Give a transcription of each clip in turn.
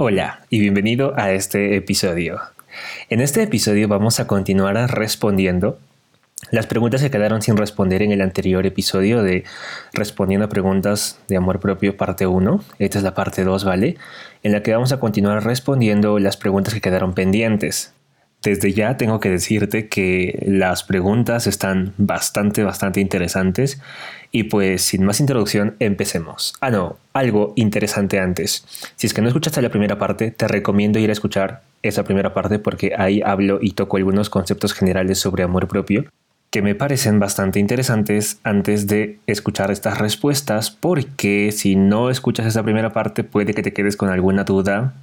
Hola y bienvenido a este episodio. En este episodio vamos a continuar respondiendo las preguntas que quedaron sin responder en el anterior episodio de Respondiendo a preguntas de amor propio parte 1. Esta es la parte 2, ¿vale? En la que vamos a continuar respondiendo las preguntas que quedaron pendientes. Desde ya tengo que decirte que las preguntas están bastante, bastante interesantes. Y pues sin más introducción, empecemos. Ah, no, algo interesante antes. Si es que no escuchaste la primera parte, te recomiendo ir a escuchar esa primera parte porque ahí hablo y toco algunos conceptos generales sobre amor propio que me parecen bastante interesantes antes de escuchar estas respuestas porque si no escuchas esa primera parte puede que te quedes con alguna duda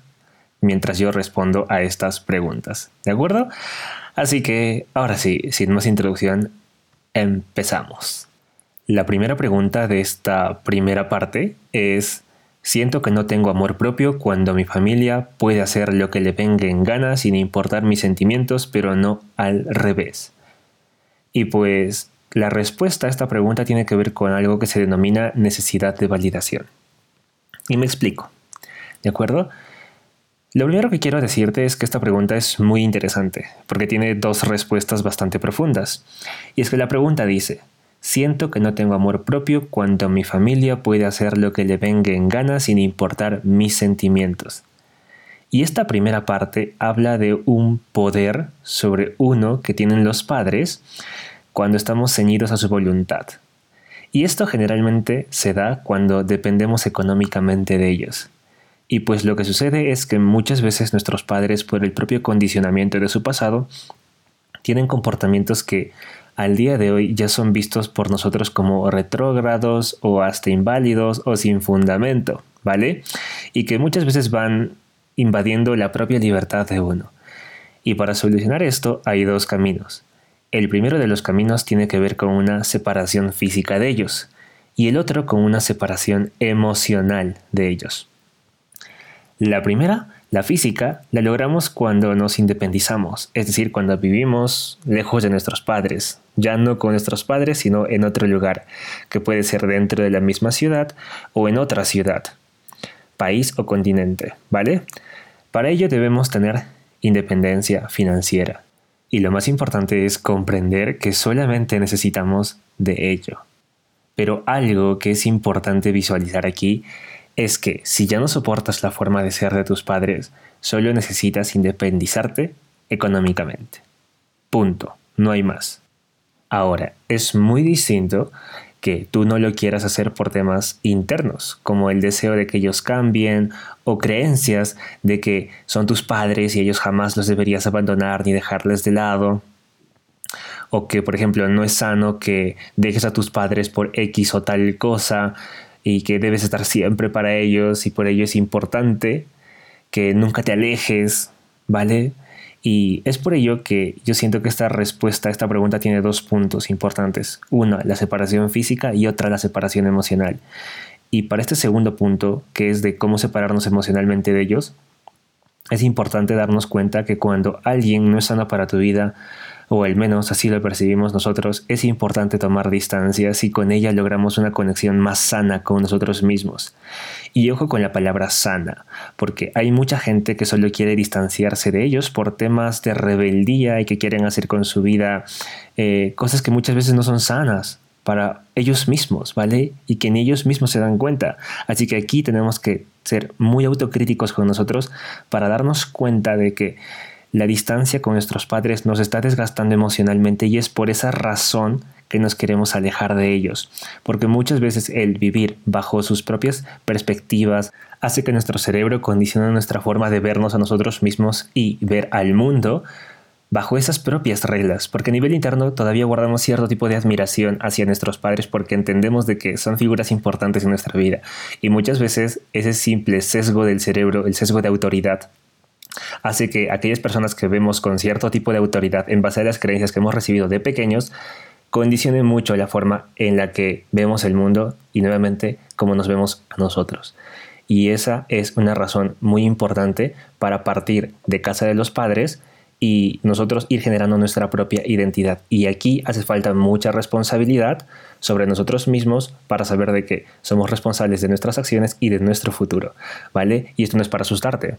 mientras yo respondo a estas preguntas. ¿De acuerdo? Así que, ahora sí, sin más introducción, empezamos. La primera pregunta de esta primera parte es, siento que no tengo amor propio cuando mi familia puede hacer lo que le venga en gana sin importar mis sentimientos, pero no al revés. Y pues la respuesta a esta pregunta tiene que ver con algo que se denomina necesidad de validación. Y me explico. ¿De acuerdo? Lo primero que quiero decirte es que esta pregunta es muy interesante, porque tiene dos respuestas bastante profundas. Y es que la pregunta dice, siento que no tengo amor propio cuando mi familia puede hacer lo que le venga en gana sin importar mis sentimientos. Y esta primera parte habla de un poder sobre uno que tienen los padres cuando estamos ceñidos a su voluntad. Y esto generalmente se da cuando dependemos económicamente de ellos. Y pues lo que sucede es que muchas veces nuestros padres, por el propio condicionamiento de su pasado, tienen comportamientos que al día de hoy ya son vistos por nosotros como retrógrados o hasta inválidos o sin fundamento, ¿vale? Y que muchas veces van invadiendo la propia libertad de uno. Y para solucionar esto hay dos caminos. El primero de los caminos tiene que ver con una separación física de ellos y el otro con una separación emocional de ellos. La primera, la física, la logramos cuando nos independizamos, es decir, cuando vivimos lejos de nuestros padres, ya no con nuestros padres, sino en otro lugar, que puede ser dentro de la misma ciudad o en otra ciudad, país o continente, ¿vale? Para ello debemos tener independencia financiera. Y lo más importante es comprender que solamente necesitamos de ello. Pero algo que es importante visualizar aquí es que si ya no soportas la forma de ser de tus padres, solo necesitas independizarte económicamente. Punto, no hay más. Ahora, es muy distinto que tú no lo quieras hacer por temas internos, como el deseo de que ellos cambien o creencias de que son tus padres y ellos jamás los deberías abandonar ni dejarles de lado. O que, por ejemplo, no es sano que dejes a tus padres por X o tal cosa y que debes estar siempre para ellos y por ello es importante que nunca te alejes, ¿vale? Y es por ello que yo siento que esta respuesta a esta pregunta tiene dos puntos importantes. Una, la separación física y otra, la separación emocional. Y para este segundo punto, que es de cómo separarnos emocionalmente de ellos, es importante darnos cuenta que cuando alguien no es sano para tu vida, o al menos así lo percibimos nosotros, es importante tomar distancias y con ella logramos una conexión más sana con nosotros mismos. Y ojo con la palabra sana, porque hay mucha gente que solo quiere distanciarse de ellos por temas de rebeldía y que quieren hacer con su vida eh, cosas que muchas veces no son sanas para ellos mismos, ¿vale? Y que en ellos mismos se dan cuenta. Así que aquí tenemos que ser muy autocríticos con nosotros para darnos cuenta de que la distancia con nuestros padres nos está desgastando emocionalmente y es por esa razón que nos queremos alejar de ellos, porque muchas veces el vivir bajo sus propias perspectivas hace que nuestro cerebro condicione nuestra forma de vernos a nosotros mismos y ver al mundo bajo esas propias reglas, porque a nivel interno todavía guardamos cierto tipo de admiración hacia nuestros padres porque entendemos de que son figuras importantes en nuestra vida. Y muchas veces ese simple sesgo del cerebro, el sesgo de autoridad, hace que aquellas personas que vemos con cierto tipo de autoridad en base a las creencias que hemos recibido de pequeños, condicionen mucho la forma en la que vemos el mundo y nuevamente cómo nos vemos a nosotros. Y esa es una razón muy importante para partir de casa de los padres y nosotros ir generando nuestra propia identidad. Y aquí hace falta mucha responsabilidad sobre nosotros mismos para saber de que somos responsables de nuestras acciones y de nuestro futuro, ¿vale? Y esto no es para asustarte.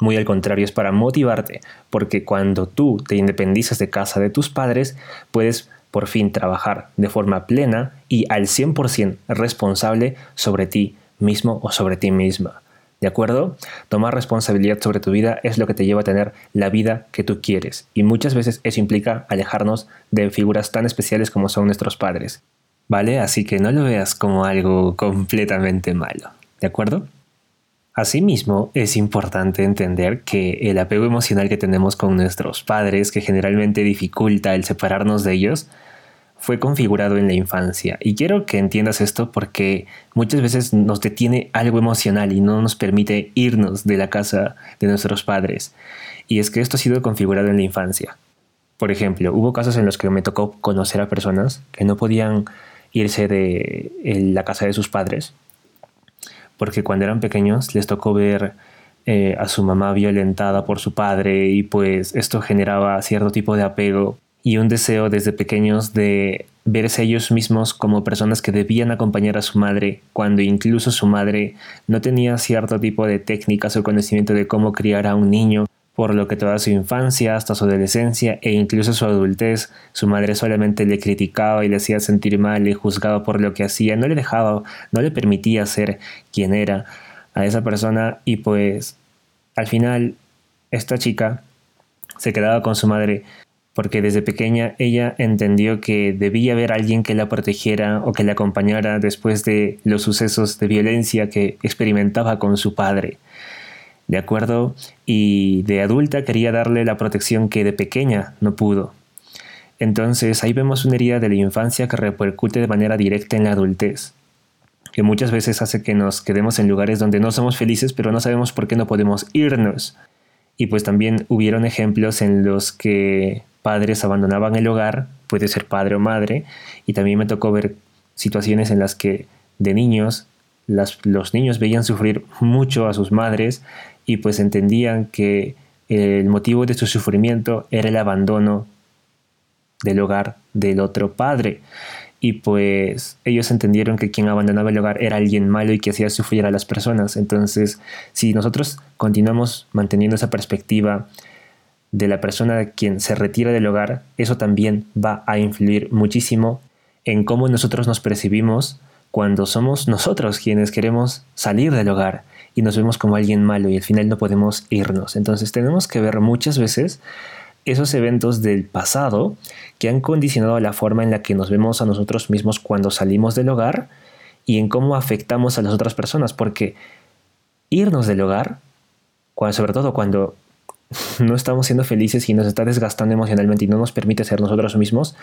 Muy al contrario, es para motivarte, porque cuando tú te independizas de casa de tus padres, puedes por fin trabajar de forma plena y al 100% responsable sobre ti mismo o sobre ti misma. ¿De acuerdo? Tomar responsabilidad sobre tu vida es lo que te lleva a tener la vida que tú quieres. Y muchas veces eso implica alejarnos de figuras tan especiales como son nuestros padres. ¿Vale? Así que no lo veas como algo completamente malo. ¿De acuerdo? Asimismo, es importante entender que el apego emocional que tenemos con nuestros padres, que generalmente dificulta el separarnos de ellos, fue configurado en la infancia. Y quiero que entiendas esto porque muchas veces nos detiene algo emocional y no nos permite irnos de la casa de nuestros padres. Y es que esto ha sido configurado en la infancia. Por ejemplo, hubo casos en los que me tocó conocer a personas que no podían irse de la casa de sus padres porque cuando eran pequeños les tocó ver eh, a su mamá violentada por su padre y pues esto generaba cierto tipo de apego y un deseo desde pequeños de verse ellos mismos como personas que debían acompañar a su madre cuando incluso su madre no tenía cierto tipo de técnicas o conocimiento de cómo criar a un niño, por lo que toda su infancia hasta su adolescencia e incluso su adultez su madre solamente le criticaba y le hacía sentir mal, le juzgaba por lo que hacía, no le dejaba, no le permitía ser quien era a esa persona y pues al final esta chica se quedaba con su madre porque desde pequeña ella entendió que debía haber alguien que la protegiera o que la acompañara después de los sucesos de violencia que experimentaba con su padre. ¿De acuerdo? Y de adulta quería darle la protección que de pequeña no pudo. Entonces ahí vemos una herida de la infancia que repercute de manera directa en la adultez, que muchas veces hace que nos quedemos en lugares donde no somos felices pero no sabemos por qué no podemos irnos. Y pues también hubieron ejemplos en los que padres abandonaban el hogar, puede ser padre o madre, y también me tocó ver situaciones en las que de niños los niños veían sufrir mucho a sus madres y pues entendían que el motivo de su sufrimiento era el abandono del hogar del otro padre. Y pues ellos entendieron que quien abandonaba el hogar era alguien malo y que hacía sufrir a las personas. Entonces, si nosotros continuamos manteniendo esa perspectiva de la persona quien se retira del hogar, eso también va a influir muchísimo en cómo nosotros nos percibimos cuando somos nosotros quienes queremos salir del hogar y nos vemos como alguien malo y al final no podemos irnos. Entonces tenemos que ver muchas veces esos eventos del pasado que han condicionado la forma en la que nos vemos a nosotros mismos cuando salimos del hogar y en cómo afectamos a las otras personas, porque irnos del hogar, sobre todo cuando no estamos siendo felices y nos está desgastando emocionalmente y no nos permite ser nosotros mismos,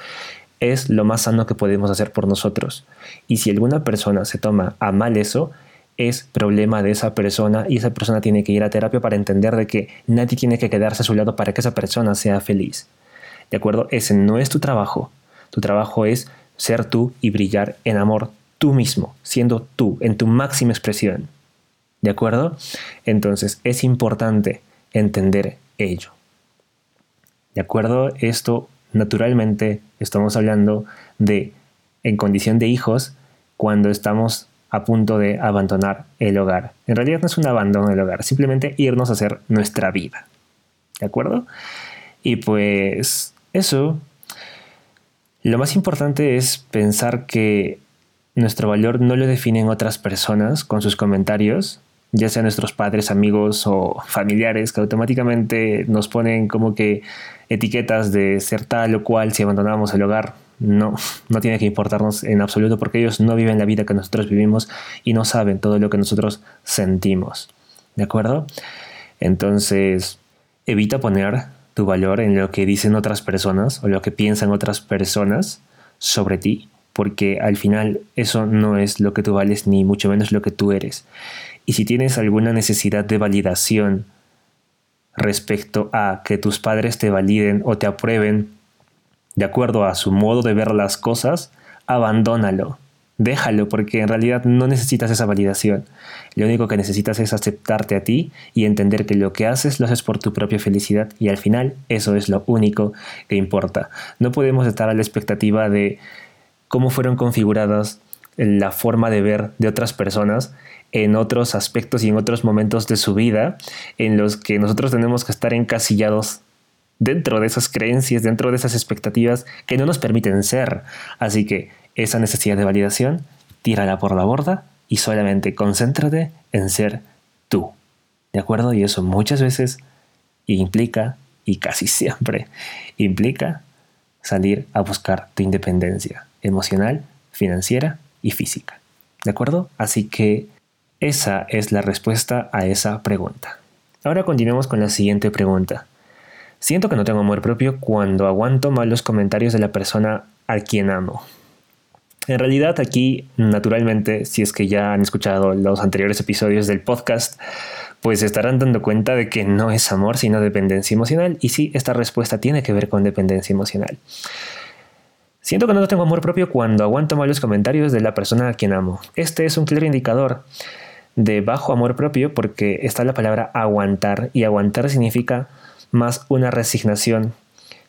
es lo más sano que podemos hacer por nosotros. Y si alguna persona se toma a mal eso, es problema de esa persona y esa persona tiene que ir a terapia para entender de que nadie tiene que quedarse a su lado para que esa persona sea feliz. ¿De acuerdo? Ese no es tu trabajo. Tu trabajo es ser tú y brillar en amor tú mismo, siendo tú, en tu máxima expresión. ¿De acuerdo? Entonces es importante entender ello. ¿De acuerdo? Esto naturalmente estamos hablando de en condición de hijos cuando estamos a punto de abandonar el hogar. En realidad no es un abandono del hogar, simplemente irnos a hacer nuestra vida. ¿De acuerdo? Y pues eso, lo más importante es pensar que nuestro valor no lo definen otras personas con sus comentarios, ya sean nuestros padres, amigos o familiares, que automáticamente nos ponen como que etiquetas de ser tal o cual si abandonamos el hogar. No, no tiene que importarnos en absoluto porque ellos no viven la vida que nosotros vivimos y no saben todo lo que nosotros sentimos. ¿De acuerdo? Entonces, evita poner tu valor en lo que dicen otras personas o lo que piensan otras personas sobre ti, porque al final eso no es lo que tú vales ni mucho menos lo que tú eres. Y si tienes alguna necesidad de validación respecto a que tus padres te validen o te aprueben de acuerdo a su modo de ver las cosas, abandónalo. déjalo porque en realidad no necesitas esa validación. Lo único que necesitas es aceptarte a ti y entender que lo que haces lo haces por tu propia felicidad y al final eso es lo único que importa. No podemos estar a la expectativa de cómo fueron configuradas la forma de ver de otras personas en otros aspectos y en otros momentos de su vida en los que nosotros tenemos que estar encasillados dentro de esas creencias, dentro de esas expectativas que no nos permiten ser. Así que esa necesidad de validación, tírala por la borda y solamente concéntrate en ser tú. ¿De acuerdo? Y eso muchas veces implica, y casi siempre implica, salir a buscar tu independencia emocional, financiera y física. ¿De acuerdo? Así que esa es la respuesta a esa pregunta. Ahora continuemos con la siguiente pregunta. Siento que no tengo amor propio cuando aguanto mal los comentarios de la persona a quien amo. En realidad aquí, naturalmente, si es que ya han escuchado los anteriores episodios del podcast, pues estarán dando cuenta de que no es amor, sino dependencia emocional. Y sí, esta respuesta tiene que ver con dependencia emocional. Siento que no tengo amor propio cuando aguanto malos comentarios de la persona a quien amo. Este es un claro indicador de bajo amor propio porque está la palabra aguantar y aguantar significa más una resignación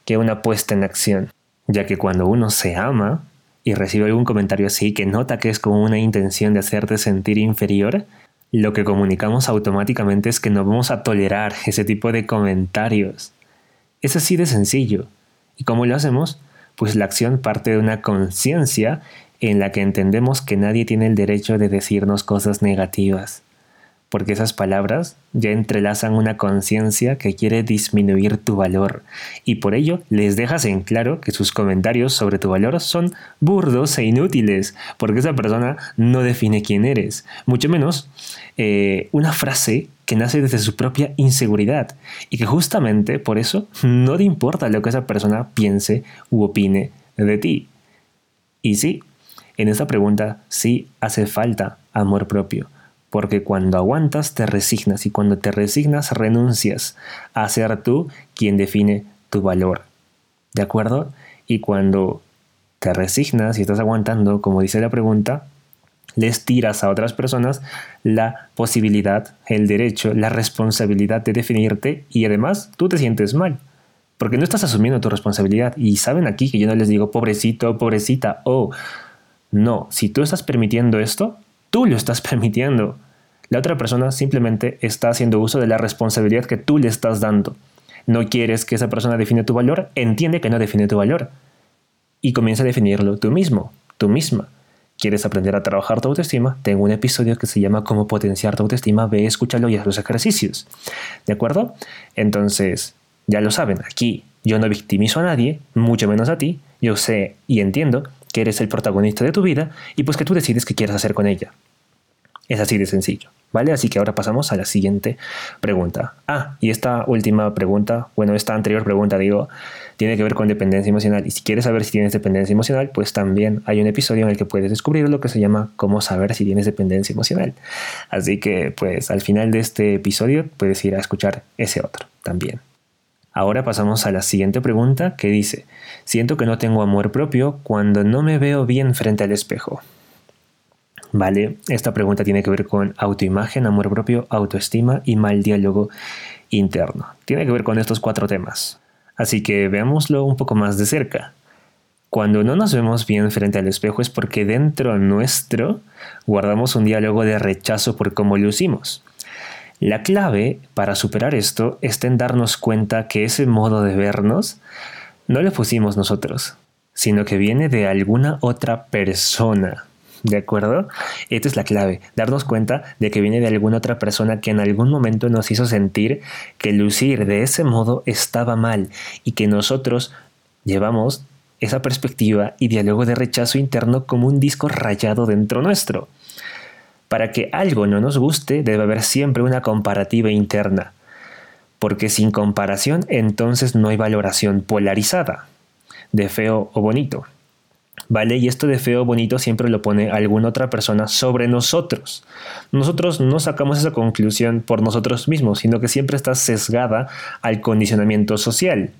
que una puesta en acción, ya que cuando uno se ama y recibe algún comentario así que nota que es con una intención de hacerte sentir inferior, lo que comunicamos automáticamente es que no vamos a tolerar ese tipo de comentarios. Es así de sencillo. ¿Y cómo lo hacemos? pues la acción parte de una conciencia en la que entendemos que nadie tiene el derecho de decirnos cosas negativas, porque esas palabras ya entrelazan una conciencia que quiere disminuir tu valor, y por ello les dejas en claro que sus comentarios sobre tu valor son burdos e inútiles, porque esa persona no define quién eres, mucho menos eh, una frase que nace desde su propia inseguridad y que justamente por eso no te importa lo que esa persona piense u opine de ti. Y sí, en esta pregunta sí hace falta amor propio, porque cuando aguantas te resignas y cuando te resignas renuncias a ser tú quien define tu valor. ¿De acuerdo? Y cuando te resignas y estás aguantando, como dice la pregunta, les tiras a otras personas la posibilidad, el derecho, la responsabilidad de definirte y además tú te sientes mal. Porque no estás asumiendo tu responsabilidad. Y saben aquí que yo no les digo pobrecito, pobrecita, o no, si tú estás permitiendo esto, tú lo estás permitiendo. La otra persona simplemente está haciendo uso de la responsabilidad que tú le estás dando. No quieres que esa persona define tu valor, entiende que no define tu valor. Y comienza a definirlo tú mismo, tú misma. ¿Quieres aprender a trabajar tu autoestima? Tengo un episodio que se llama Cómo potenciar tu autoestima. Ve, escúchalo y haz los ejercicios. ¿De acuerdo? Entonces, ya lo saben, aquí yo no victimizo a nadie, mucho menos a ti. Yo sé y entiendo que eres el protagonista de tu vida y pues que tú decides qué quieres hacer con ella. Es así de sencillo, ¿vale? Así que ahora pasamos a la siguiente pregunta. Ah, y esta última pregunta, bueno, esta anterior pregunta digo, tiene que ver con dependencia emocional. Y si quieres saber si tienes dependencia emocional, pues también hay un episodio en el que puedes descubrir lo que se llama cómo saber si tienes dependencia emocional. Así que pues al final de este episodio puedes ir a escuchar ese otro también. Ahora pasamos a la siguiente pregunta que dice, siento que no tengo amor propio cuando no me veo bien frente al espejo. Vale, esta pregunta tiene que ver con autoimagen, amor propio, autoestima y mal diálogo interno. Tiene que ver con estos cuatro temas. Así que veámoslo un poco más de cerca. Cuando no nos vemos bien frente al espejo es porque dentro nuestro guardamos un diálogo de rechazo por cómo lucimos. La clave para superar esto está en darnos cuenta que ese modo de vernos no lo pusimos nosotros, sino que viene de alguna otra persona. ¿De acuerdo? Esta es la clave, darnos cuenta de que viene de alguna otra persona que en algún momento nos hizo sentir que lucir de ese modo estaba mal y que nosotros llevamos esa perspectiva y diálogo de rechazo interno como un disco rayado dentro nuestro. Para que algo no nos guste debe haber siempre una comparativa interna, porque sin comparación entonces no hay valoración polarizada, de feo o bonito. ¿Vale? Y esto de feo o bonito siempre lo pone alguna otra persona sobre nosotros. Nosotros no sacamos esa conclusión por nosotros mismos, sino que siempre está sesgada al condicionamiento social.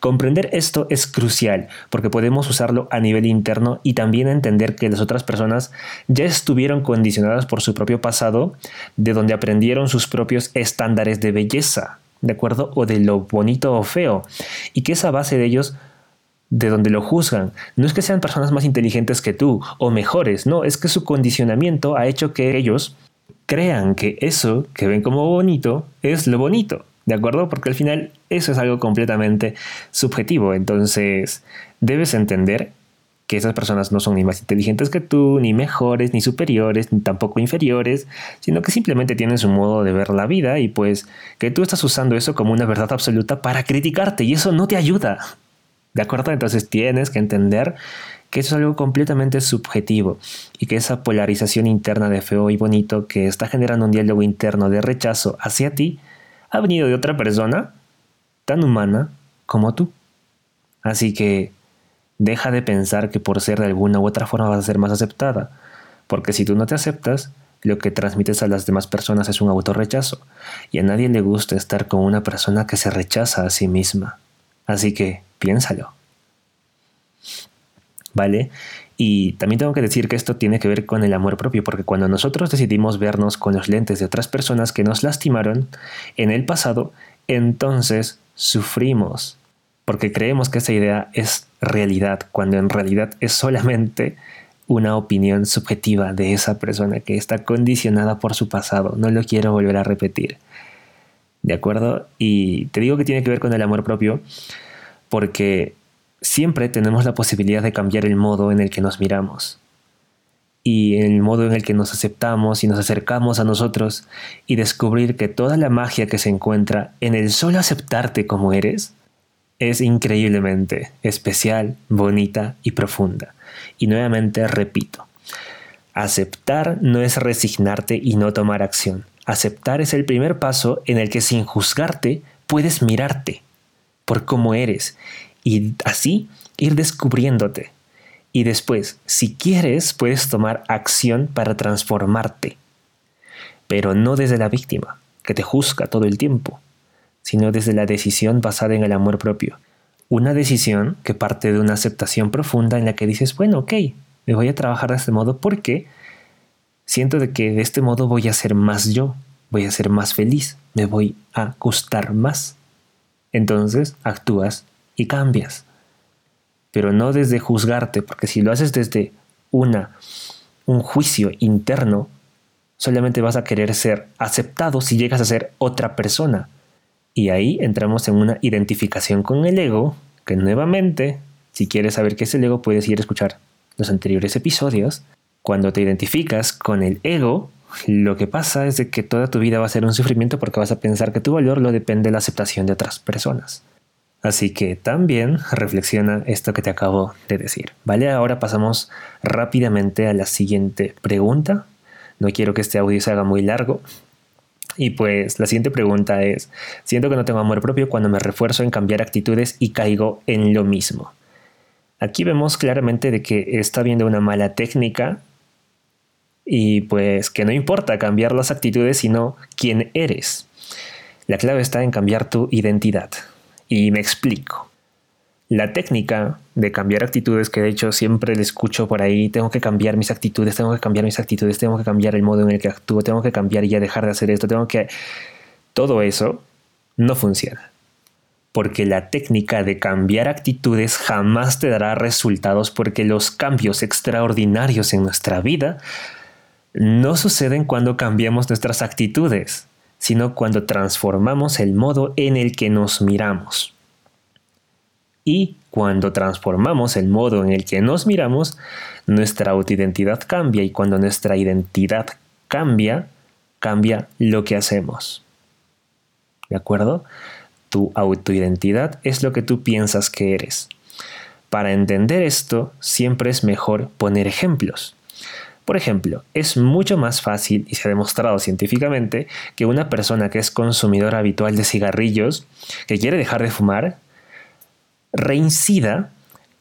Comprender esto es crucial porque podemos usarlo a nivel interno y también entender que las otras personas ya estuvieron condicionadas por su propio pasado, de donde aprendieron sus propios estándares de belleza, ¿de acuerdo? O de lo bonito o feo, y que esa base de ellos de donde lo juzgan. No es que sean personas más inteligentes que tú o mejores, no, es que su condicionamiento ha hecho que ellos crean que eso que ven como bonito es lo bonito. ¿De acuerdo? Porque al final eso es algo completamente subjetivo. Entonces, debes entender que esas personas no son ni más inteligentes que tú, ni mejores, ni superiores, ni tampoco inferiores, sino que simplemente tienen su modo de ver la vida y pues que tú estás usando eso como una verdad absoluta para criticarte y eso no te ayuda. ¿De acuerdo? Entonces tienes que entender que eso es algo completamente subjetivo y que esa polarización interna de feo y bonito que está generando un diálogo interno de rechazo hacia ti ha venido de otra persona tan humana como tú. Así que deja de pensar que por ser de alguna u otra forma vas a ser más aceptada, porque si tú no te aceptas, lo que transmites a las demás personas es un autorrechazo, y a nadie le gusta estar con una persona que se rechaza a sí misma. Así que piénsalo. ¿Vale? Y también tengo que decir que esto tiene que ver con el amor propio, porque cuando nosotros decidimos vernos con los lentes de otras personas que nos lastimaron en el pasado, entonces sufrimos, porque creemos que esa idea es realidad, cuando en realidad es solamente una opinión subjetiva de esa persona que está condicionada por su pasado. No lo quiero volver a repetir. ¿De acuerdo? Y te digo que tiene que ver con el amor propio, porque siempre tenemos la posibilidad de cambiar el modo en el que nos miramos y el modo en el que nos aceptamos y nos acercamos a nosotros y descubrir que toda la magia que se encuentra en el solo aceptarte como eres es increíblemente especial, bonita y profunda. Y nuevamente repito, aceptar no es resignarte y no tomar acción. Aceptar es el primer paso en el que sin juzgarte puedes mirarte por cómo eres y así ir descubriéndote. Y después, si quieres, puedes tomar acción para transformarte. Pero no desde la víctima, que te juzga todo el tiempo, sino desde la decisión basada en el amor propio. Una decisión que parte de una aceptación profunda en la que dices, bueno, ok, me voy a trabajar de este modo porque siento de que de este modo voy a ser más yo, voy a ser más feliz, me voy a gustar más. Entonces actúas y cambias. Pero no desde juzgarte, porque si lo haces desde una, un juicio interno, solamente vas a querer ser aceptado si llegas a ser otra persona. Y ahí entramos en una identificación con el ego, que nuevamente, si quieres saber qué es el ego, puedes ir a escuchar los anteriores episodios. Cuando te identificas con el ego, lo que pasa es que toda tu vida va a ser un sufrimiento porque vas a pensar que tu valor lo depende de la aceptación de otras personas. Así que también reflexiona esto que te acabo de decir. Vale, ahora pasamos rápidamente a la siguiente pregunta. No quiero que este audio se haga muy largo. Y pues la siguiente pregunta es, siento que no tengo amor propio cuando me refuerzo en cambiar actitudes y caigo en lo mismo. Aquí vemos claramente de que está viendo una mala técnica y pues que no importa cambiar las actitudes sino quién eres. La clave está en cambiar tu identidad. Y me explico. La técnica de cambiar actitudes, que de hecho siempre le escucho por ahí, tengo que cambiar mis actitudes, tengo que cambiar mis actitudes, tengo que cambiar el modo en el que actúo, tengo que cambiar y ya dejar de hacer esto, tengo que... Todo eso no funciona. Porque la técnica de cambiar actitudes jamás te dará resultados porque los cambios extraordinarios en nuestra vida no suceden cuando cambiamos nuestras actitudes sino cuando transformamos el modo en el que nos miramos. Y cuando transformamos el modo en el que nos miramos, nuestra autoidentidad cambia y cuando nuestra identidad cambia, cambia lo que hacemos. ¿De acuerdo? Tu autoidentidad es lo que tú piensas que eres. Para entender esto, siempre es mejor poner ejemplos. Por ejemplo, es mucho más fácil y se ha demostrado científicamente que una persona que es consumidora habitual de cigarrillos, que quiere dejar de fumar, reincida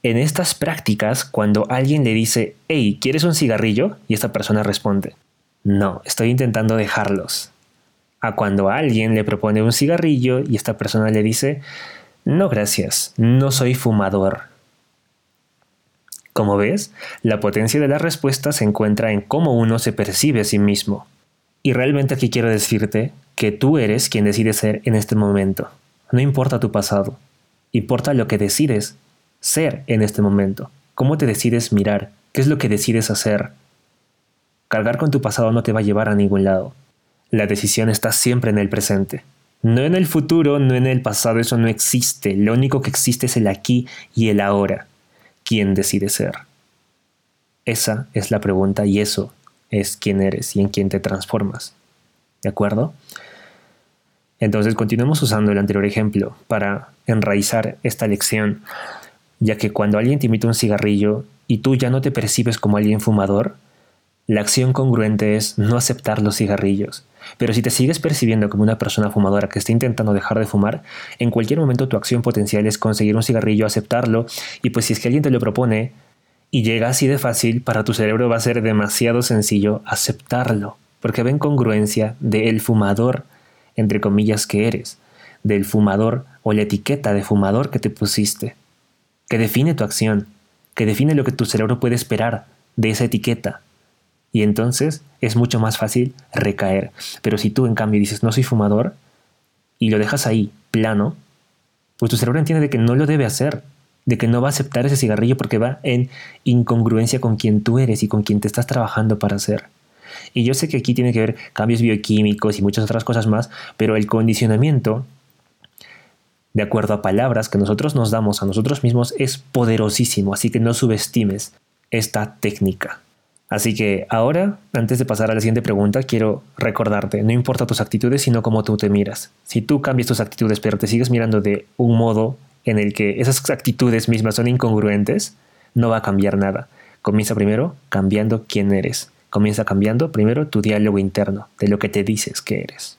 en estas prácticas cuando alguien le dice, hey, ¿quieres un cigarrillo? Y esta persona responde, no, estoy intentando dejarlos. A cuando alguien le propone un cigarrillo y esta persona le dice, No gracias, no soy fumador. Como ves, la potencia de la respuesta se encuentra en cómo uno se percibe a sí mismo. Y realmente aquí quiero decirte que tú eres quien decide ser en este momento. No importa tu pasado, importa lo que decides ser en este momento. ¿Cómo te decides mirar? ¿Qué es lo que decides hacer? Cargar con tu pasado no te va a llevar a ningún lado. La decisión está siempre en el presente. No en el futuro, no en el pasado, eso no existe. Lo único que existe es el aquí y el ahora. ¿Quién decide ser? Esa es la pregunta y eso es quién eres y en quién te transformas. ¿De acuerdo? Entonces continuemos usando el anterior ejemplo para enraizar esta lección, ya que cuando alguien te invita un cigarrillo y tú ya no te percibes como alguien fumador, la acción congruente es no aceptar los cigarrillos. Pero si te sigues percibiendo como una persona fumadora que está intentando dejar de fumar, en cualquier momento tu acción potencial es conseguir un cigarrillo, aceptarlo, y pues si es que alguien te lo propone y llega así de fácil, para tu cerebro va a ser demasiado sencillo aceptarlo, porque ven congruencia del fumador, entre comillas, que eres, del fumador o la etiqueta de fumador que te pusiste, que define tu acción, que define lo que tu cerebro puede esperar de esa etiqueta y entonces es mucho más fácil recaer. Pero si tú en cambio dices no soy fumador y lo dejas ahí plano, pues tu cerebro entiende de que no lo debe hacer, de que no va a aceptar ese cigarrillo porque va en incongruencia con quien tú eres y con quien te estás trabajando para ser. Y yo sé que aquí tiene que ver cambios bioquímicos y muchas otras cosas más, pero el condicionamiento, de acuerdo a palabras que nosotros nos damos a nosotros mismos, es poderosísimo, así que no subestimes esta técnica. Así que ahora, antes de pasar a la siguiente pregunta, quiero recordarte, no importa tus actitudes, sino cómo tú te miras. Si tú cambias tus actitudes, pero te sigues mirando de un modo en el que esas actitudes mismas son incongruentes, no va a cambiar nada. Comienza primero cambiando quién eres. Comienza cambiando primero tu diálogo interno, de lo que te dices que eres.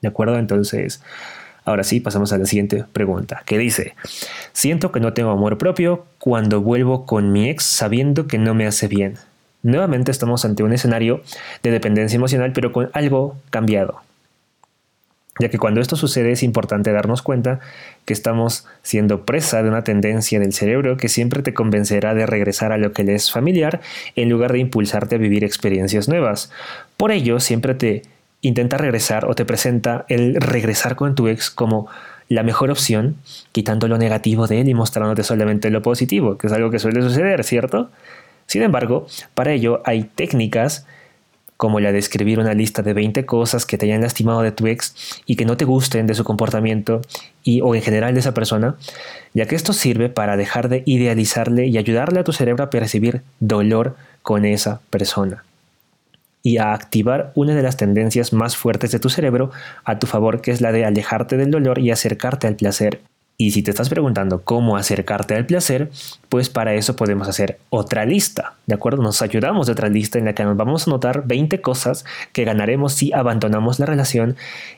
¿De acuerdo? Entonces, ahora sí, pasamos a la siguiente pregunta, que dice, siento que no tengo amor propio cuando vuelvo con mi ex sabiendo que no me hace bien. Nuevamente estamos ante un escenario de dependencia emocional, pero con algo cambiado. Ya que cuando esto sucede es importante darnos cuenta que estamos siendo presa de una tendencia del cerebro que siempre te convencerá de regresar a lo que le es familiar en lugar de impulsarte a vivir experiencias nuevas. Por ello, siempre te intenta regresar o te presenta el regresar con tu ex como la mejor opción, quitando lo negativo de él y mostrándote solamente lo positivo, que es algo que suele suceder, ¿cierto? Sin embargo, para ello hay técnicas como la de escribir una lista de 20 cosas que te hayan lastimado de tu ex y que no te gusten de su comportamiento y o en general de esa persona, ya que esto sirve para dejar de idealizarle y ayudarle a tu cerebro a percibir dolor con esa persona y a activar una de las tendencias más fuertes de tu cerebro a tu favor, que es la de alejarte del dolor y acercarte al placer. Y si te estás preguntando cómo acercarte al placer, pues para eso podemos hacer otra lista, ¿de acuerdo? Nos ayudamos de otra lista en la que nos vamos a anotar 20 cosas que ganaremos si abandonamos la relación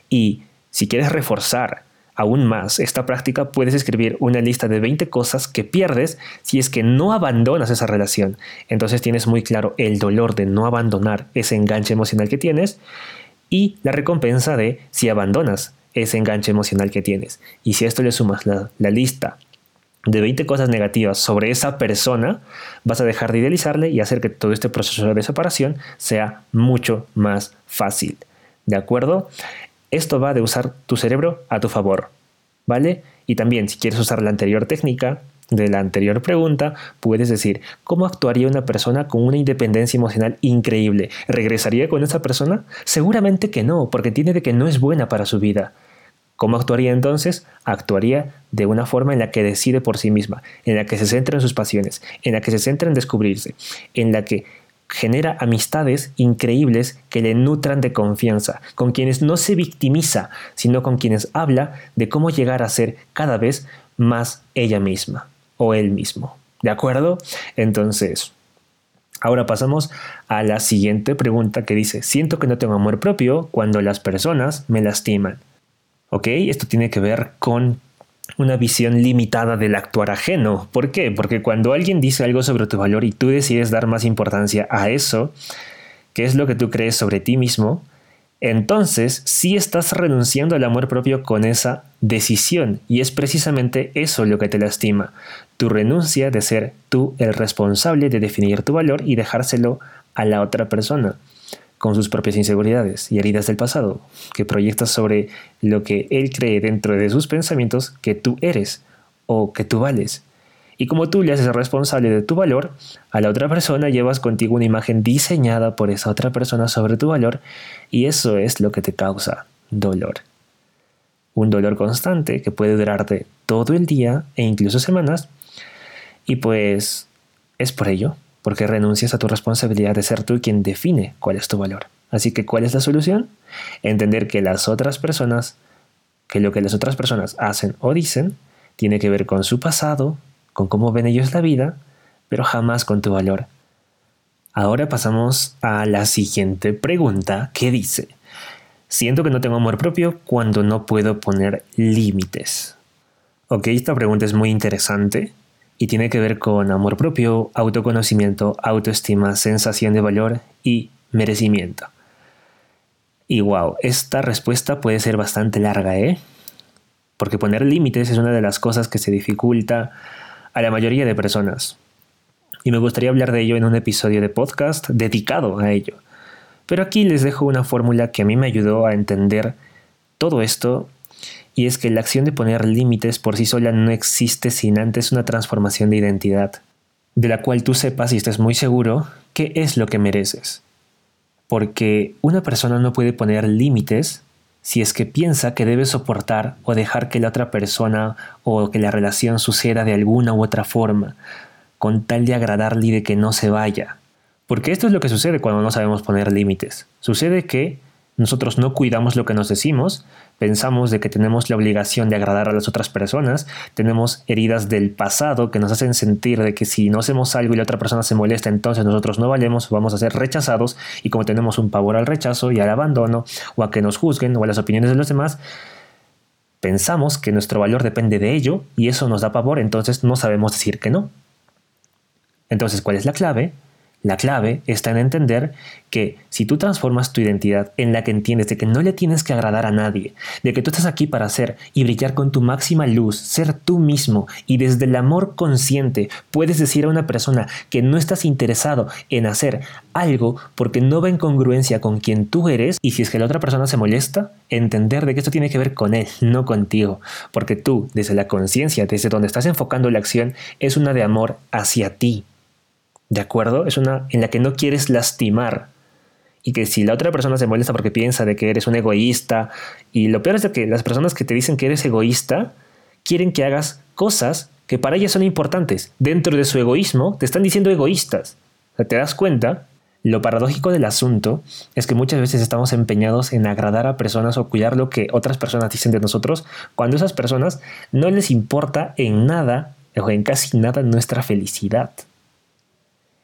y si quieres reforzar aún más esta práctica, puedes escribir una lista de 20 cosas que pierdes si es que no abandonas esa relación. Entonces tienes muy claro el dolor de no abandonar ese enganche emocional que tienes y la recompensa de si abandonas ese enganche emocional que tienes. Y si a esto le sumas la, lista de 20 cosas negativas sobre esa persona, vas a dejar de idealizarle y hacer que todo este proceso de separación sea mucho más fácil. ¿De acuerdo? Esto va de usar tu cerebro a tu favor. ¿Vale? Y también, si quieres usar la anterior técnica, de la anterior pregunta, puedes decir, ¿cómo actuaría una persona con una independencia emocional increíble? ¿Regresaría con esa persona? Seguramente que no, porque tiene de que no es buena para su vida. ¿Cómo actuaría entonces? Actuaría de una forma en la que decide por sí misma, en la que se centra en sus pasiones, en la que se centra en descubrirse, en la que genera amistades increíbles que le nutran de confianza, con quienes no se victimiza, sino con quienes habla de cómo llegar a ser cada vez más ella misma o él mismo. ¿De acuerdo? Entonces, ahora pasamos a la siguiente pregunta que dice, siento que no tengo amor propio cuando las personas me lastiman. ¿Ok? Esto tiene que ver con una visión limitada del actuar ajeno. ¿Por qué? Porque cuando alguien dice algo sobre tu valor y tú decides dar más importancia a eso, que es lo que tú crees sobre ti mismo, entonces sí estás renunciando al amor propio con esa decisión y es precisamente eso lo que te lastima, tu renuncia de ser tú el responsable de definir tu valor y dejárselo a la otra persona con sus propias inseguridades y heridas del pasado, que proyectas sobre lo que él cree dentro de sus pensamientos que tú eres o que tú vales. Y como tú le haces responsable de tu valor, a la otra persona llevas contigo una imagen diseñada por esa otra persona sobre tu valor y eso es lo que te causa dolor. Un dolor constante que puede durarte todo el día e incluso semanas. Y pues es por ello, porque renuncias a tu responsabilidad de ser tú quien define cuál es tu valor. Así que, ¿cuál es la solución? Entender que las otras personas, que lo que las otras personas hacen o dicen, tiene que ver con su pasado, con cómo ven ellos la vida, pero jamás con tu valor. Ahora pasamos a la siguiente pregunta que dice, siento que no tengo amor propio cuando no puedo poner límites. Ok, esta pregunta es muy interesante y tiene que ver con amor propio, autoconocimiento, autoestima, sensación de valor y merecimiento. Y wow, esta respuesta puede ser bastante larga, ¿eh? Porque poner límites es una de las cosas que se dificulta a la mayoría de personas. Y me gustaría hablar de ello en un episodio de podcast dedicado a ello. Pero aquí les dejo una fórmula que a mí me ayudó a entender todo esto y es que la acción de poner límites por sí sola no existe sin antes una transformación de identidad, de la cual tú sepas y estés muy seguro qué es lo que mereces. Porque una persona no puede poner límites si es que piensa que debe soportar o dejar que la otra persona o que la relación suceda de alguna u otra forma, con tal de agradarle y de que no se vaya. Porque esto es lo que sucede cuando no sabemos poner límites. Sucede que nosotros no cuidamos lo que nos decimos, pensamos de que tenemos la obligación de agradar a las otras personas, tenemos heridas del pasado que nos hacen sentir de que si no hacemos algo y la otra persona se molesta, entonces nosotros no valemos, vamos a ser rechazados y como tenemos un pavor al rechazo y al abandono o a que nos juzguen o a las opiniones de los demás, pensamos que nuestro valor depende de ello y eso nos da pavor, entonces no sabemos decir que no. Entonces, ¿cuál es la clave? La clave está en entender que si tú transformas tu identidad en la que entiendes de que no le tienes que agradar a nadie, de que tú estás aquí para ser y brillar con tu máxima luz, ser tú mismo y desde el amor consciente puedes decir a una persona que no estás interesado en hacer algo porque no va en congruencia con quien tú eres y si es que la otra persona se molesta, entender de que esto tiene que ver con él, no contigo, porque tú desde la conciencia, desde donde estás enfocando la acción, es una de amor hacia ti ¿De acuerdo? Es una en la que no quieres lastimar. Y que si la otra persona se molesta porque piensa de que eres un egoísta, y lo peor es que las personas que te dicen que eres egoísta quieren que hagas cosas que para ellas son importantes. Dentro de su egoísmo te están diciendo egoístas. ¿te das cuenta? Lo paradójico del asunto es que muchas veces estamos empeñados en agradar a personas o cuidar lo que otras personas dicen de nosotros, cuando esas personas no les importa en nada o en casi nada nuestra felicidad.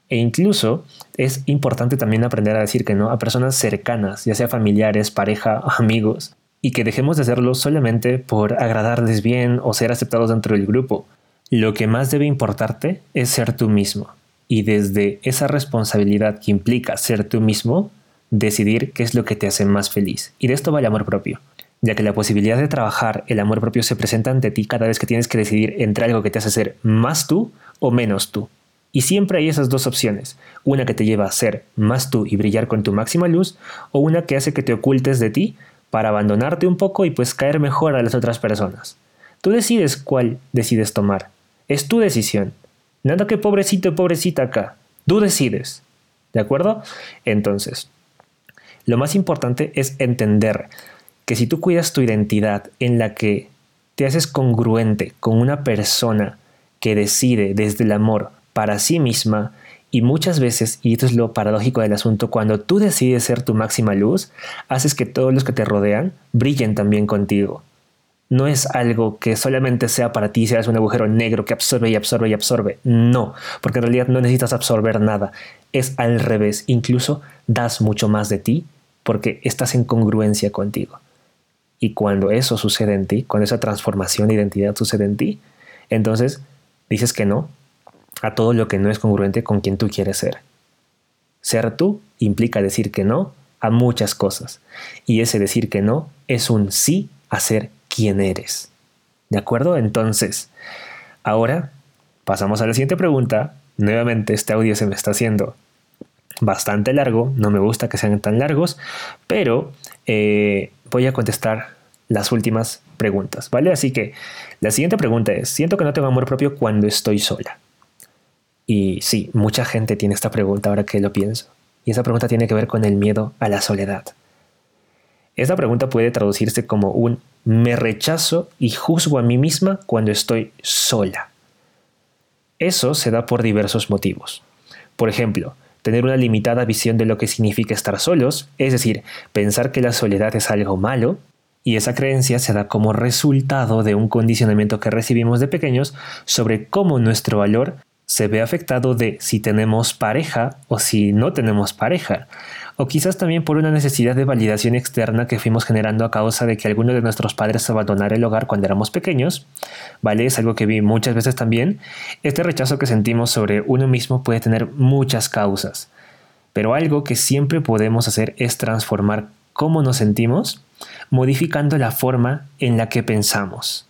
E incluso es importante también aprender a decir que no a personas cercanas, ya sea familiares, pareja, amigos, y que dejemos de hacerlo solamente por agradarles bien o ser aceptados dentro del grupo. Lo que más debe importarte es ser tú mismo. Y desde esa responsabilidad que implica ser tú mismo, decidir qué es lo que te hace más feliz. Y de esto va el amor propio, ya que la posibilidad de trabajar el amor propio se presenta ante ti cada vez que tienes que decidir entre algo que te hace ser más tú o menos tú. Y siempre hay esas dos opciones, una que te lleva a ser más tú y brillar con tu máxima luz, o una que hace que te ocultes de ti para abandonarte un poco y pues caer mejor a las otras personas. Tú decides cuál decides tomar. Es tu decisión. Nada que pobrecito, pobrecita acá. Tú decides. ¿De acuerdo? Entonces, lo más importante es entender que si tú cuidas tu identidad en la que te haces congruente con una persona que decide desde el amor para sí misma y muchas veces, y esto es lo paradójico del asunto, cuando tú decides ser tu máxima luz, haces que todos los que te rodean brillen también contigo. No es algo que solamente sea para ti, seas un agujero negro que absorbe y absorbe y absorbe. No, porque en realidad no necesitas absorber nada. Es al revés, incluso das mucho más de ti porque estás en congruencia contigo. Y cuando eso sucede en ti, cuando esa transformación de identidad sucede en ti, entonces dices que no a todo lo que no es congruente con quien tú quieres ser. Ser tú implica decir que no a muchas cosas. Y ese decir que no es un sí a ser quien eres. ¿De acuerdo? Entonces, ahora pasamos a la siguiente pregunta. Nuevamente este audio se me está haciendo bastante largo, no me gusta que sean tan largos, pero eh, voy a contestar las últimas preguntas, ¿vale? Así que la siguiente pregunta es, siento que no tengo amor propio cuando estoy sola. Y sí, mucha gente tiene esta pregunta ahora que lo pienso. Y esa pregunta tiene que ver con el miedo a la soledad. Esta pregunta puede traducirse como un me rechazo y juzgo a mí misma cuando estoy sola. Eso se da por diversos motivos. Por ejemplo, tener una limitada visión de lo que significa estar solos, es decir, pensar que la soledad es algo malo, y esa creencia se da como resultado de un condicionamiento que recibimos de pequeños sobre cómo nuestro valor se ve afectado de si tenemos pareja o si no tenemos pareja, o quizás también por una necesidad de validación externa que fuimos generando a causa de que alguno de nuestros padres abandonara el hogar cuando éramos pequeños, ¿vale? Es algo que vi muchas veces también. Este rechazo que sentimos sobre uno mismo puede tener muchas causas, pero algo que siempre podemos hacer es transformar cómo nos sentimos, modificando la forma en la que pensamos.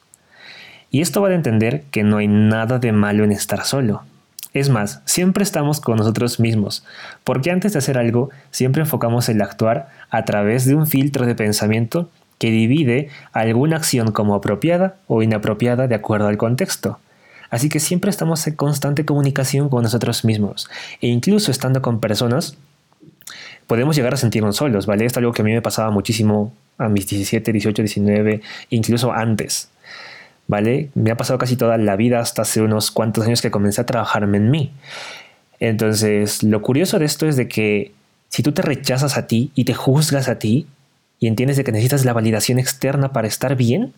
Y esto va a entender que no hay nada de malo en estar solo. Es más, siempre estamos con nosotros mismos, porque antes de hacer algo, siempre enfocamos el actuar a través de un filtro de pensamiento que divide alguna acción como apropiada o inapropiada de acuerdo al contexto. Así que siempre estamos en constante comunicación con nosotros mismos, e incluso estando con personas, podemos llegar a sentirnos solos, ¿vale? Esto es algo que a mí me pasaba muchísimo a mis 17, 18, 19, incluso antes. ¿Vale? Me ha pasado casi toda la vida hasta hace unos cuantos años que comencé a trabajarme en mí. Entonces, lo curioso de esto es de que si tú te rechazas a ti y te juzgas a ti y entiendes de que necesitas la validación externa para estar bien,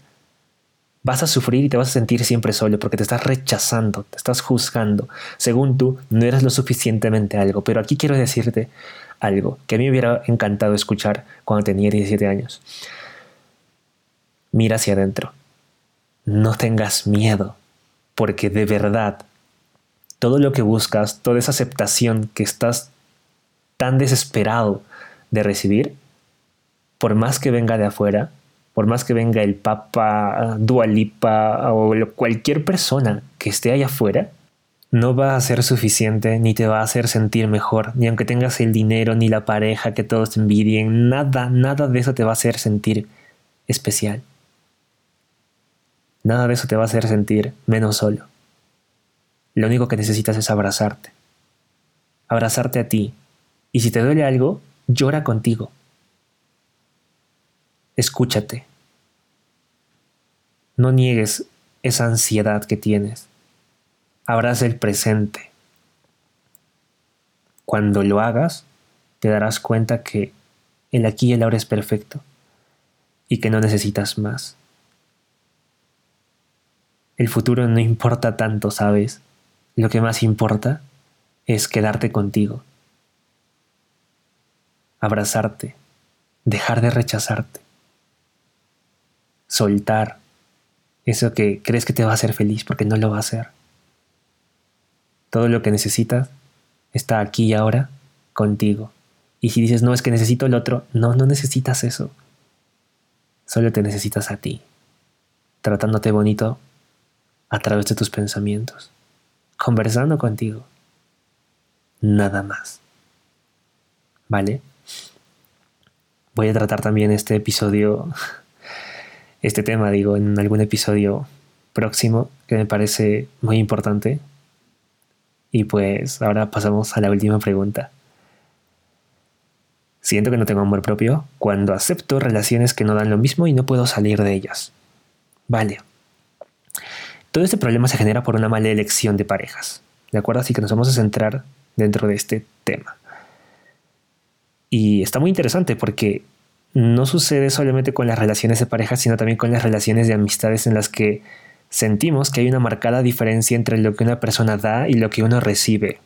vas a sufrir y te vas a sentir siempre solo porque te estás rechazando, te estás juzgando. Según tú, no eres lo suficientemente algo. Pero aquí quiero decirte algo que a mí me hubiera encantado escuchar cuando tenía 17 años. Mira hacia adentro no tengas miedo, porque de verdad, todo lo que buscas, toda esa aceptación que estás tan desesperado de recibir, por más que venga de afuera, por más que venga el Papa, Dualipa o cualquier persona que esté allá afuera, no va a ser suficiente ni te va a hacer sentir mejor, ni aunque tengas el dinero ni la pareja que todos envidien, nada, nada de eso te va a hacer sentir especial. Nada de eso te va a hacer sentir menos solo. Lo único que necesitas es abrazarte. Abrazarte a ti. Y si te duele algo, llora contigo. Escúchate. No niegues esa ansiedad que tienes. Abraza el presente. Cuando lo hagas, te darás cuenta que el aquí y el ahora es perfecto y que no necesitas más. El futuro no importa tanto, ¿sabes? Lo que más importa es quedarte contigo. Abrazarte, dejar de rechazarte, soltar eso que crees que te va a hacer feliz porque no lo va a hacer. Todo lo que necesitas está aquí y ahora contigo. Y si dices, no, es que necesito el otro, no, no necesitas eso. Solo te necesitas a ti, tratándote bonito a través de tus pensamientos, conversando contigo. Nada más. ¿Vale? Voy a tratar también este episodio, este tema, digo, en algún episodio próximo que me parece muy importante. Y pues ahora pasamos a la última pregunta. Siento que no tengo amor propio cuando acepto relaciones que no dan lo mismo y no puedo salir de ellas. Vale, todo este problema se genera por una mala elección de parejas. ¿De acuerdo? Así que nos vamos a centrar dentro de este tema. Y está muy interesante porque no sucede solamente con las relaciones de pareja, sino también con las relaciones de amistades en las que sentimos que hay una marcada diferencia entre lo que una persona da y lo que uno recibe.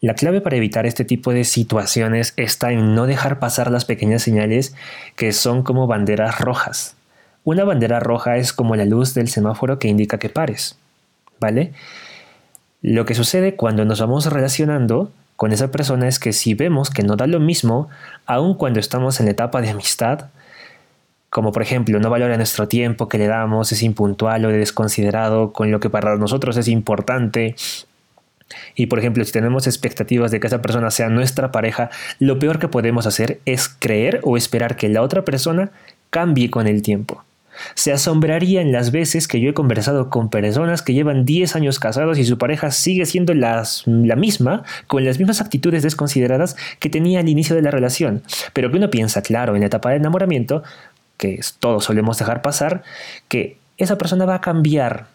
La clave para evitar este tipo de situaciones está en no dejar pasar las pequeñas señales que son como banderas rojas. Una bandera roja es como la luz del semáforo que indica que pares, ¿vale? Lo que sucede cuando nos vamos relacionando con esa persona es que si vemos que no da lo mismo, aun cuando estamos en la etapa de amistad, como por ejemplo no valora nuestro tiempo que le damos, es impuntual o desconsiderado con lo que para nosotros es importante, y por ejemplo, si tenemos expectativas de que esa persona sea nuestra pareja, lo peor que podemos hacer es creer o esperar que la otra persona cambie con el tiempo. Se asombraría en las veces que yo he conversado con personas que llevan 10 años casados y su pareja sigue siendo la misma, con las mismas actitudes desconsideradas que tenía al inicio de la relación. Pero que uno piensa, claro, en la etapa de enamoramiento, que todos solemos dejar pasar, que esa persona va a cambiar,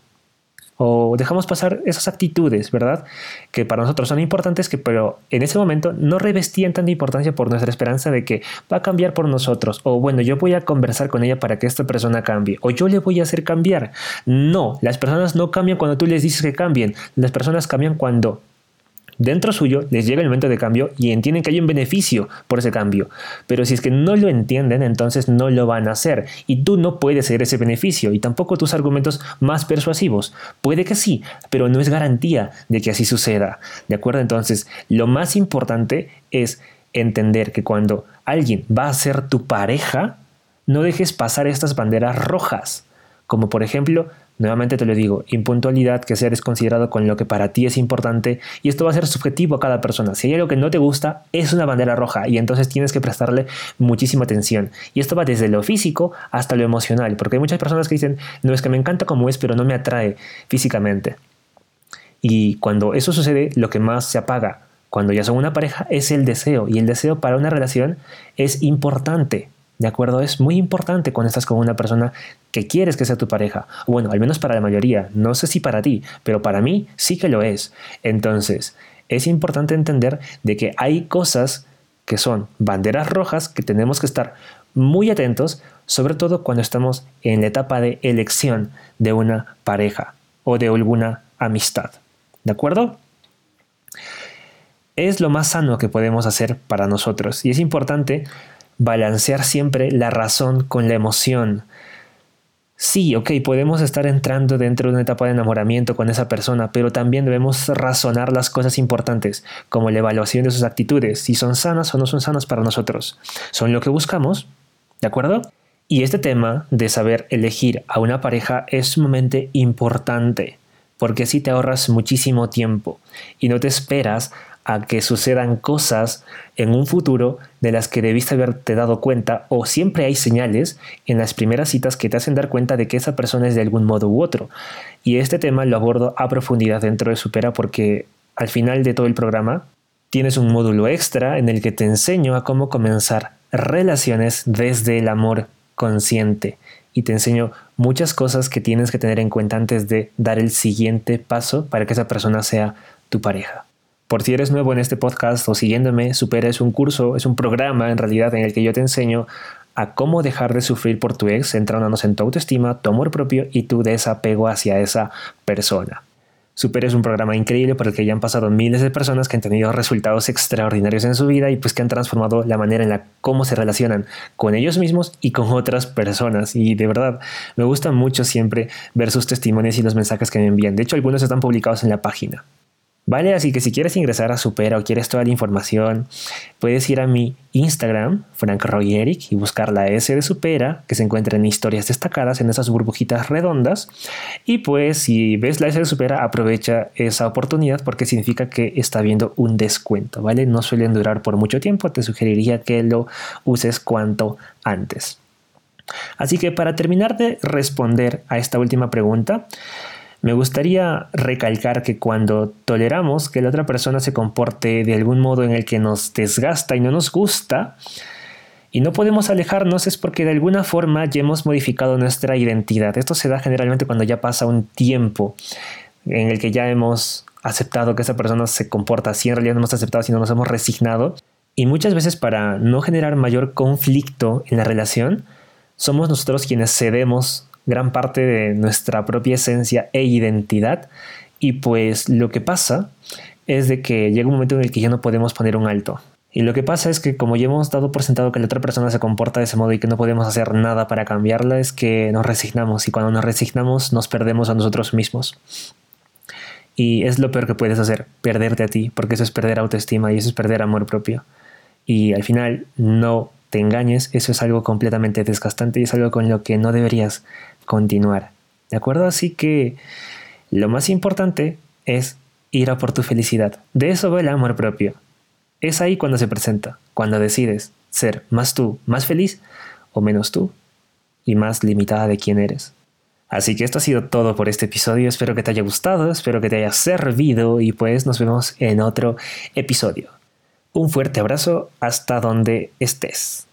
o dejamos pasar esas actitudes, ¿verdad? Que para nosotros son importantes, que pero en ese momento no revestían tanta importancia por nuestra esperanza de que va a cambiar por nosotros, o bueno, yo voy a conversar con ella para que esta persona cambie, o yo le voy a hacer cambiar. No, las personas no cambian cuando tú les dices que cambien, las personas cambian cuando dentro suyo les llega el momento de cambio y entienden que hay un beneficio por ese cambio. Pero si es que no lo entienden, entonces no lo van a hacer. Y tú no puedes ser ese beneficio y tampoco tus argumentos más persuasivos. Puede que sí, pero no es garantía de que así suceda. ¿De acuerdo? Entonces, lo más importante es entender que cuando alguien va a ser tu pareja, no dejes pasar estas banderas rojas. Como por ejemplo, Nuevamente te lo digo, impuntualidad, que seas considerado con lo que para ti es importante y esto va a ser subjetivo a cada persona. Si hay algo que no te gusta, es una bandera roja y entonces tienes que prestarle muchísima atención. Y esto va desde lo físico hasta lo emocional, porque hay muchas personas que dicen, no es que me encanta como es, pero no me atrae físicamente. Y cuando eso sucede, lo que más se apaga cuando ya son una pareja es el deseo y el deseo para una relación es importante. ¿De acuerdo? Es muy importante cuando estás con una persona que quieres que sea tu pareja. Bueno, al menos para la mayoría. No sé si para ti, pero para mí sí que lo es. Entonces, es importante entender de que hay cosas que son banderas rojas que tenemos que estar muy atentos, sobre todo cuando estamos en la etapa de elección de una pareja o de alguna amistad. ¿De acuerdo? Es lo más sano que podemos hacer para nosotros y es importante balancear siempre la razón con la emoción. Sí, ok, podemos estar entrando dentro de una etapa de enamoramiento con esa persona, pero también debemos razonar las cosas importantes, como la evaluación de sus actitudes, si son sanas o no son sanas para nosotros. ¿Son lo que buscamos? ¿De acuerdo? Y este tema de saber elegir a una pareja es sumamente importante, porque así te ahorras muchísimo tiempo y no te esperas a que sucedan cosas en un futuro de las que debiste haberte dado cuenta o siempre hay señales en las primeras citas que te hacen dar cuenta de que esa persona es de algún modo u otro. Y este tema lo abordo a profundidad dentro de Supera porque al final de todo el programa tienes un módulo extra en el que te enseño a cómo comenzar relaciones desde el amor consciente y te enseño muchas cosas que tienes que tener en cuenta antes de dar el siguiente paso para que esa persona sea tu pareja. Por si eres nuevo en este podcast o siguiéndome, Supera es un curso, es un programa en realidad en el que yo te enseño a cómo dejar de sufrir por tu ex, centrándonos en tu autoestima, tu amor propio y tu desapego hacia esa persona. Supera es un programa increíble por el que ya han pasado miles de personas que han tenido resultados extraordinarios en su vida y pues que han transformado la manera en la cómo se relacionan con ellos mismos y con otras personas. Y de verdad, me gusta mucho siempre ver sus testimonios y los mensajes que me envían. De hecho, algunos están publicados en la página. Vale, así que si quieres ingresar a Supera o quieres toda la información, puedes ir a mi Instagram, Frank Roy y buscar la S de Supera, que se encuentra en historias destacadas en esas burbujitas redondas. Y pues si ves la S de Supera, aprovecha esa oportunidad porque significa que está viendo un descuento, ¿vale? No suelen durar por mucho tiempo, te sugeriría que lo uses cuanto antes. Así que para terminar de responder a esta última pregunta, me gustaría recalcar que cuando toleramos que la otra persona se comporte de algún modo en el que nos desgasta y no nos gusta, y no podemos alejarnos es porque de alguna forma ya hemos modificado nuestra identidad. Esto se da generalmente cuando ya pasa un tiempo en el que ya hemos aceptado que esa persona se comporta así, en realidad no hemos aceptado, sino nos hemos resignado. Y muchas veces para no generar mayor conflicto en la relación, somos nosotros quienes cedemos gran parte de nuestra propia esencia e identidad. Y pues lo que pasa es de que llega un momento en el que ya no podemos poner un alto. Y lo que pasa es que como ya hemos dado por sentado que la otra persona se comporta de ese modo y que no podemos hacer nada para cambiarla, es que nos resignamos y cuando nos resignamos nos perdemos a nosotros mismos. Y es lo peor que puedes hacer, perderte a ti, porque eso es perder autoestima y eso es perder amor propio. Y al final no te engañes, eso es algo completamente desgastante y es algo con lo que no deberías continuar. ¿De acuerdo? Así que lo más importante es ir a por tu felicidad. De eso va el amor propio. Es ahí cuando se presenta, cuando decides ser más tú, más feliz o menos tú y más limitada de quién eres. Así que esto ha sido todo por este episodio. Espero que te haya gustado, espero que te haya servido y pues nos vemos en otro episodio. Un fuerte abrazo hasta donde estés.